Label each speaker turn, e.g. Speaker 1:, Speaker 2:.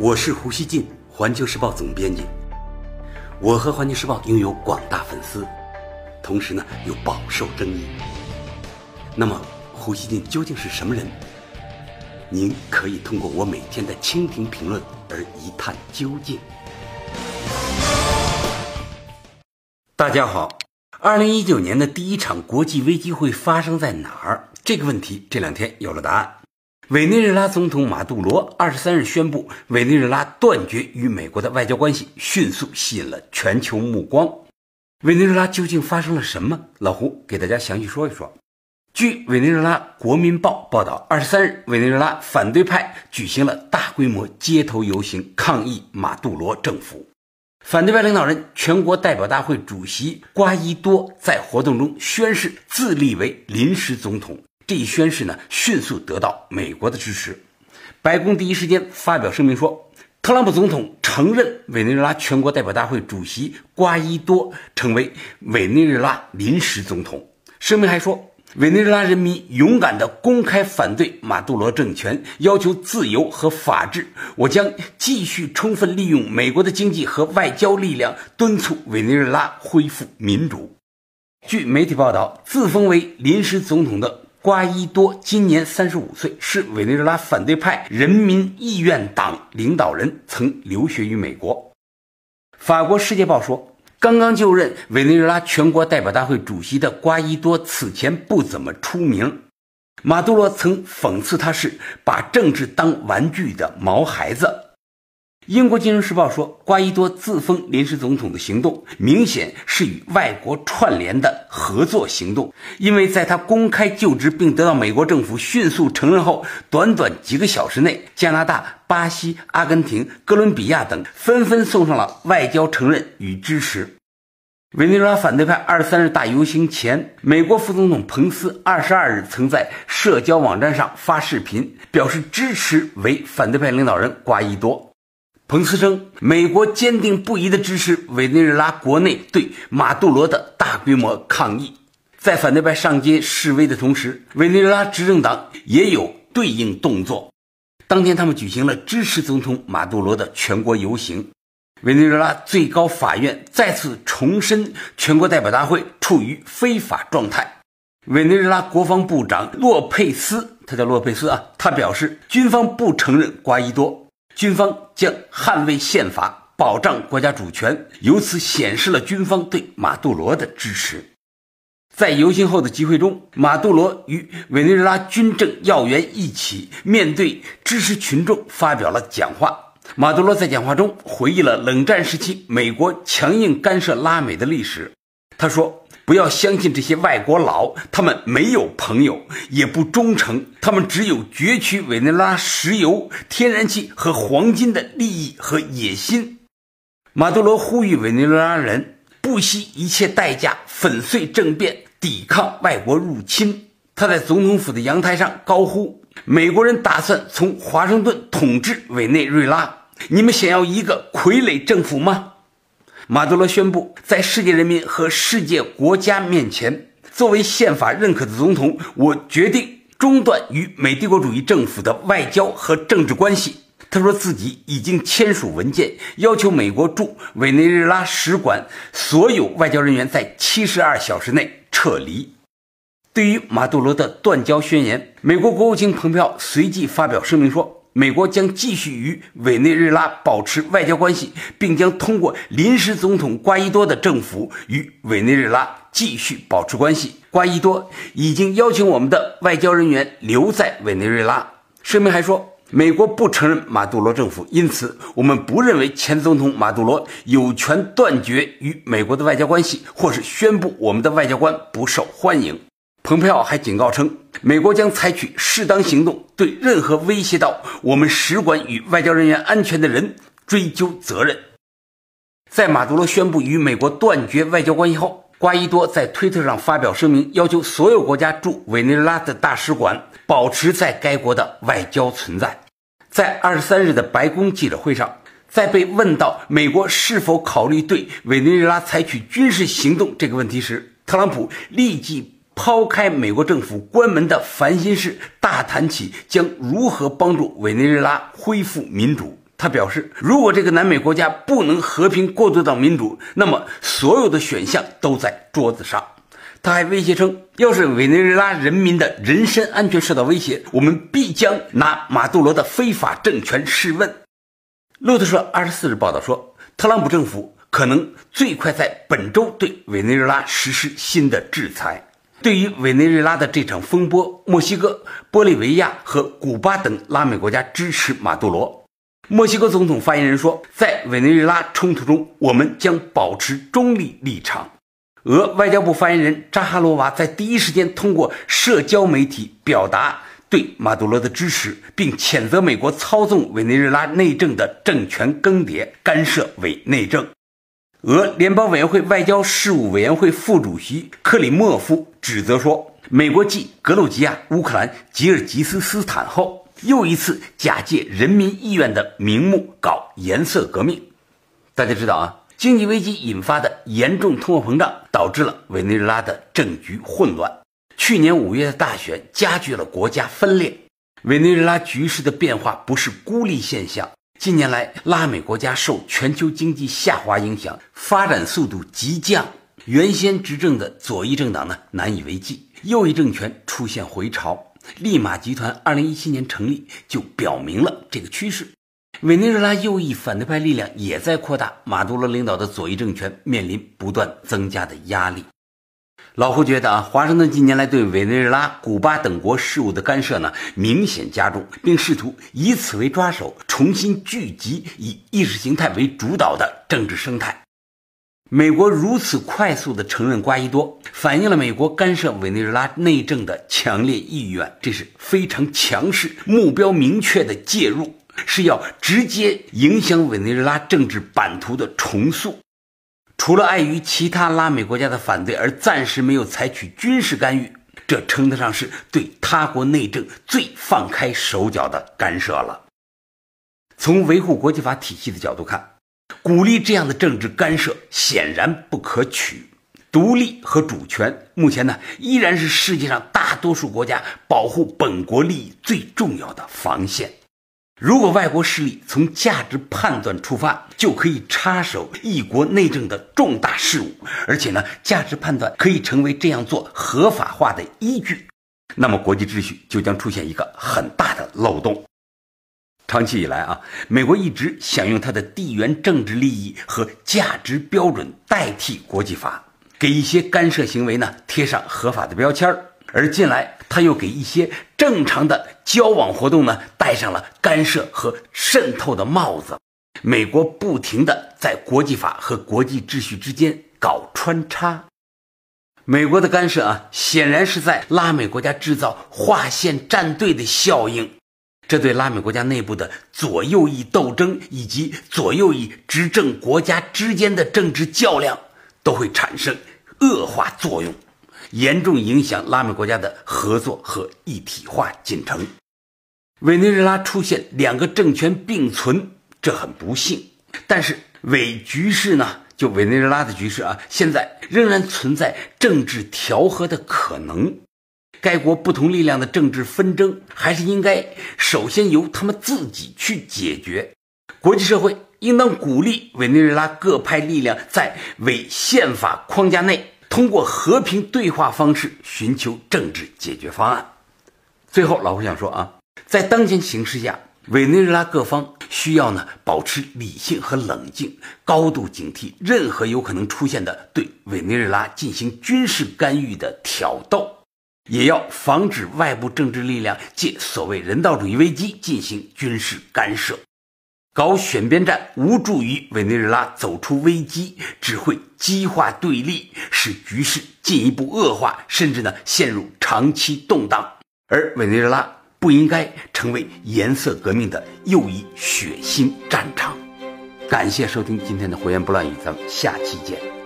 Speaker 1: 我是胡锡进，环球时报总编辑。我和环球时报拥有广大粉丝，同时呢又饱受争议。那么，胡锡进究竟是什么人？您可以通过我每天的蜻蜓评论而一探究竟。大家好，二零一九年的第一场国际危机会发生在哪儿？这个问题这两天有了答案。委内瑞拉总统马杜罗二十三日宣布，委内瑞拉断绝与美国的外交关系，迅速吸引了全球目光。委内瑞拉究竟发生了什么？老胡给大家详细说一说。据委内瑞拉国民报报道，二十三日，委内瑞拉反对派举行了大规模街头游行，抗议马杜罗政府。反对派领导人、全国代表大会主席瓜伊多在活动中宣誓自立为临时总统。这一宣誓呢，迅速得到美国的支持。白宫第一时间发表声明说，特朗普总统承认委内瑞拉全国代表大会主席瓜伊多成为委内瑞拉临时总统。声明还说，委内瑞拉人民勇敢地公开反对马杜罗政权，要求自由和法治。我将继续充分利用美国的经济和外交力量，敦促委内瑞拉恢复民主。据媒体报道，自封为临时总统的。瓜伊多今年三十五岁，是委内瑞拉反对派人民意愿党领导人，曾留学于美国。法国《世界报》说，刚刚就任委内瑞拉全国代表大会主席的瓜伊多此前不怎么出名。马杜罗曾讽刺他是把政治当玩具的毛孩子。英国金融时报说，瓜伊多自封临时总统的行动明显是与外国串联的合作行动，因为在他公开就职并得到美国政府迅速承认后，短短几个小时内，加拿大、巴西、阿根廷、哥伦比亚等纷纷送上了外交承认与支持。委内瑞拉反对派二十三日大游行前，美国副总统彭斯二十二日曾在社交网站上发视频，表示支持为反对派领导人瓜伊多。彭斯称，美国坚定不移地支持委内瑞拉国内对马杜罗的大规模抗议。在反对派上街示威的同时，委内瑞拉执政党也有对应动作。当天，他们举行了支持总统马杜罗的全国游行。委内瑞拉最高法院再次重申，全国代表大会处于非法状态。委内瑞拉国防部长洛佩斯，他叫洛佩斯啊，他表示，军方不承认瓜伊多。军方将捍卫宪法，保障国家主权，由此显示了军方对马杜罗的支持。在游行后的集会中，马杜罗与委内瑞拉军政要员一起面对支持群众发表了讲话。马杜罗在讲话中回忆了冷战时期美国强硬干涉拉美的历史。他说。不要相信这些外国佬，他们没有朋友，也不忠诚，他们只有攫取委内瑞拉石油、天然气和黄金的利益和野心。马杜罗呼吁委内瑞拉人不惜一切代价粉碎政变，抵抗外国入侵。他在总统府的阳台上高呼：“美国人打算从华盛顿统治委内瑞拉，你们想要一个傀儡政府吗？”马杜罗宣布，在世界人民和世界国家面前，作为宪法认可的总统，我决定中断与美帝国主义政府的外交和政治关系。他说自己已经签署文件，要求美国驻委内瑞拉使馆所有外交人员在七十二小时内撤离。对于马杜罗的断交宣言，美国国务卿蓬佩奥随即发表声明说。美国将继续与委内瑞拉保持外交关系，并将通过临时总统瓜伊多的政府与委内瑞拉继续保持关系。瓜伊多已经邀请我们的外交人员留在委内瑞拉。声明还说，美国不承认马杜罗政府，因此我们不认为前总统马杜罗有权断绝与美国的外交关系，或是宣布我们的外交官不受欢迎。蓬佩奥还警告称，美国将采取适当行动，对任何威胁到我们使馆与外交人员安全的人追究责任。在马杜罗宣布与美国断绝外交关系后，瓜伊多在推特上发表声明，要求所有国家驻委内瑞拉的大使馆保持在该国的外交存在。在二十三日的白宫记者会上，在被问到美国是否考虑对委内瑞拉采取军事行动这个问题时，特朗普立即。抛开美国政府关门的烦心事，大谈起将如何帮助委内瑞拉恢复民主。他表示，如果这个南美国家不能和平过渡到民主，那么所有的选项都在桌子上。他还威胁称，要是委内瑞拉人民的人身安全受到威胁，我们必将拿马杜罗的非法政权试问。路透社二十四日报道说，特朗普政府可能最快在本周对委内瑞拉实施新的制裁。对于委内瑞拉的这场风波，墨西哥、玻利维亚和古巴等拉美国家支持马杜罗。墨西哥总统发言人说，在委内瑞拉冲突中，我们将保持中立立场。俄外交部发言人扎哈罗娃在第一时间通过社交媒体表达对马杜罗的支持，并谴责美国操纵委内瑞拉内政的政权更迭、干涉委内政。俄联邦委员会外交事务委员会副主席克里莫夫指责说，美国继格鲁吉亚、乌克兰、吉尔吉斯斯坦后。又一次假借人民意愿的名目搞颜色革命。大家知道啊，经济危机引发的严重通货膨胀，导致了委内瑞拉的政局混乱。去年五月的大选加剧了国家分裂。委内瑞拉局势的变化不是孤立现象。近年来，拉美国家受全球经济下滑影响，发展速度急降。原先执政的左翼政党呢难以为继，右翼政权出现回潮。利马集团二零一七年成立，就表明了这个趋势。委内瑞拉右翼反对派力量也在扩大，马杜罗领导的左翼政权面临不断增加的压力。老胡觉得啊，华盛顿近年来对委内瑞拉、古巴等国事务的干涉呢，明显加重，并试图以此为抓手，重新聚集以意识形态为主导的政治生态。美国如此快速地承认瓜伊多，反映了美国干涉委内瑞拉内政的强烈意愿。这是非常强势、目标明确的介入，是要直接影响委内瑞拉政治版图的重塑。除了碍于其他拉美国家的反对而暂时没有采取军事干预，这称得上是对他国内政最放开手脚的干涉了。从维护国际法体系的角度看。鼓励这样的政治干涉显然不可取。独立和主权目前呢依然是世界上大多数国家保护本国利益最重要的防线。如果外国势力从价值判断出发，就可以插手一国内政的重大事务，而且呢价值判断可以成为这样做合法化的依据，那么国际秩序就将出现一个很大的漏洞。长期以来啊，美国一直想用它的地缘政治利益和价值标准代替国际法，给一些干涉行为呢贴上合法的标签儿；而近来，他又给一些正常的交往活动呢戴上了干涉和渗透的帽子。美国不停地在国际法和国际秩序之间搞穿插。美国的干涉啊，显然是在拉美国家制造划线站队的效应。这对拉美国家内部的左右翼斗争以及左右翼执政国家之间的政治较量都会产生恶化作用，严重影响拉美国家的合作和一体化进程。委内瑞拉出现两个政权并存，这很不幸。但是委局势呢？就委内瑞拉的局势啊，现在仍然存在政治调和的可能。该国不同力量的政治纷争，还是应该首先由他们自己去解决。国际社会应当鼓励委内瑞拉各派力量在为宪法框架内，通过和平对话方式寻求政治解决方案。最后，老胡想说啊，在当前形势下，委内瑞拉各方需要呢保持理性和冷静，高度警惕任何有可能出现的对委内瑞拉进行军事干预的挑逗。也要防止外部政治力量借所谓人道主义危机进行军事干涉，搞选边站无助于委内瑞拉走出危机，只会激化对立，使局势进一步恶化，甚至呢陷入长期动荡。而委内瑞拉不应该成为颜色革命的又一血腥战场。感谢收听今天的《胡言不乱语》，咱们下期见。